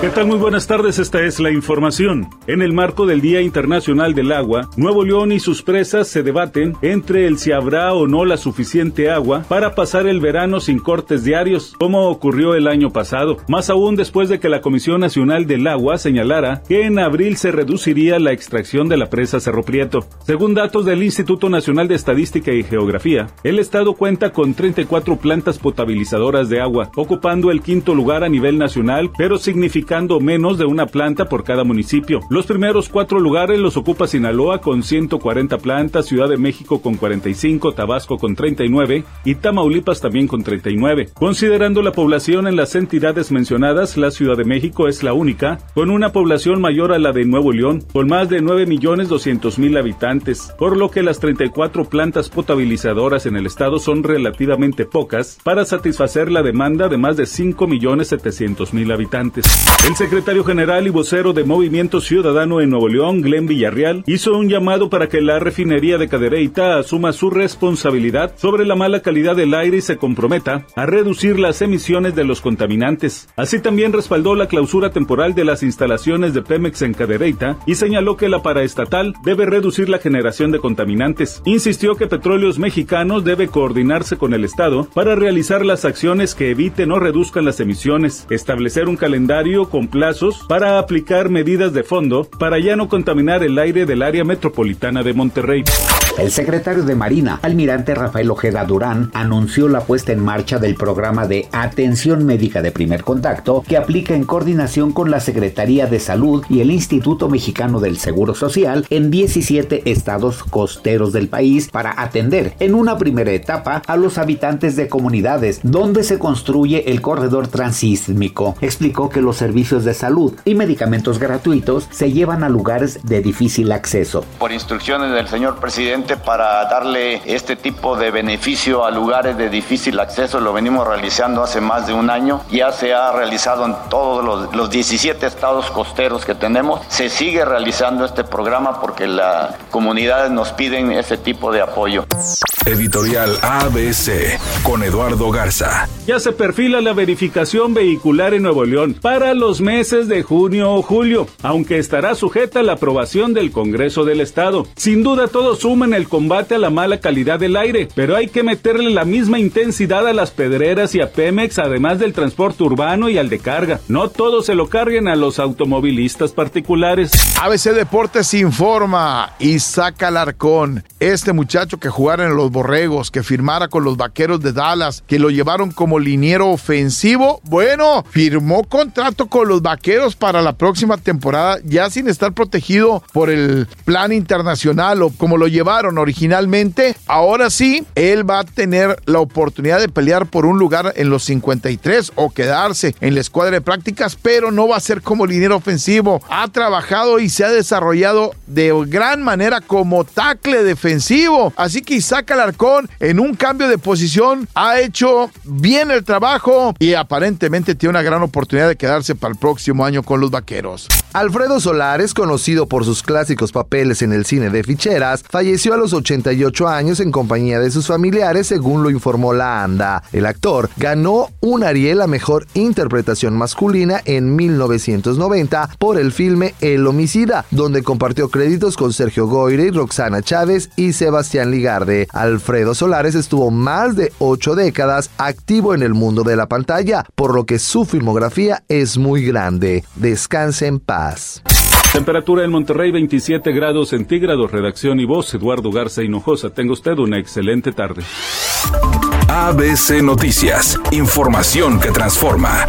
¿Qué tal? Muy buenas tardes, esta es la información. En el marco del Día Internacional del Agua, Nuevo León y sus presas se debaten entre el si habrá o no la suficiente agua para pasar el verano sin cortes diarios, como ocurrió el año pasado. Más aún después de que la Comisión Nacional del Agua señalara que en abril se reduciría la extracción de la presa Cerro Prieto. Según datos del Instituto Nacional de Estadística y Geografía, el estado cuenta con 34 plantas potabilizadoras de agua, ocupando el quinto lugar a nivel nacional, pero significa menos de una planta por cada municipio. Los primeros cuatro lugares los ocupa Sinaloa con 140 plantas, Ciudad de México con 45, Tabasco con 39 y Tamaulipas también con 39. Considerando la población en las entidades mencionadas, la Ciudad de México es la única con una población mayor a la de Nuevo León, con más de 9.200.000 habitantes, por lo que las 34 plantas potabilizadoras en el estado son relativamente pocas para satisfacer la demanda de más de 5.700.000 habitantes. El secretario general y vocero de Movimiento Ciudadano en Nuevo León, Glenn Villarreal, hizo un llamado para que la refinería de Cadereyta asuma su responsabilidad sobre la mala calidad del aire y se comprometa a reducir las emisiones de los contaminantes. Así también respaldó la clausura temporal de las instalaciones de Pemex en Cadereyta y señaló que la paraestatal debe reducir la generación de contaminantes. Insistió que Petróleos Mexicanos debe coordinarse con el Estado para realizar las acciones que eviten o reduzcan las emisiones, establecer un calendario con plazos para aplicar medidas de fondo para ya no contaminar el aire del área metropolitana de Monterrey. El secretario de Marina, almirante Rafael Ojeda Durán, anunció la puesta en marcha del programa de atención médica de primer contacto que aplica en coordinación con la Secretaría de Salud y el Instituto Mexicano del Seguro Social en 17 estados costeros del país para atender en una primera etapa a los habitantes de comunidades donde se construye el corredor transísmico. Explicó que los servicios de salud y medicamentos gratuitos se llevan a lugares de difícil acceso. Por instrucciones del señor presidente, para darle este tipo de beneficio a lugares de difícil acceso. Lo venimos realizando hace más de un año. Ya se ha realizado en todos los, los 17 estados costeros que tenemos. Se sigue realizando este programa porque las comunidades nos piden ese tipo de apoyo. Editorial ABC con Eduardo Garza. Ya se perfila la verificación vehicular en Nuevo León para los meses de junio o julio, aunque estará sujeta a la aprobación del Congreso del Estado. Sin duda todos suman el combate a la mala calidad del aire, pero hay que meterle la misma intensidad a las pedreras y a Pemex, además del transporte urbano y al de carga. No todos se lo carguen a los automovilistas particulares. ABC Deportes informa Isaac Alarcón, este muchacho que jugara en los Borregos, que firmara con los Vaqueros de Dallas, que lo llevaron como liniero ofensivo, bueno, firmó contrato con los Vaqueros para la próxima temporada, ya sin estar protegido por el plan internacional o como lo llevaron originalmente, ahora sí, él va a tener la oportunidad de pelear por un lugar en los 53 o quedarse en la escuadra de prácticas, pero no va a ser como liniero ofensivo. Ha trabajado y se ha desarrollado de gran manera como tackle defensivo. Así que Isaac Alarcón en un cambio de posición ha hecho bien el trabajo y aparentemente tiene una gran oportunidad de quedarse para el próximo año con los vaqueros. Alfredo Solares, conocido por sus clásicos papeles en el cine de ficheras, a los 88 años en compañía de sus familiares, según lo informó la ANDA. El actor ganó un Ariel a mejor interpretación masculina en 1990 por el filme El Homicida, donde compartió créditos con Sergio Goyre, Roxana Chávez y Sebastián Ligarde. Alfredo Solares estuvo más de ocho décadas activo en el mundo de la pantalla, por lo que su filmografía es muy grande. Descanse en paz. Temperatura en Monterrey 27 grados centígrados. Redacción y voz Eduardo Garza Hinojosa. Tenga usted una excelente tarde. ABC Noticias. Información que transforma.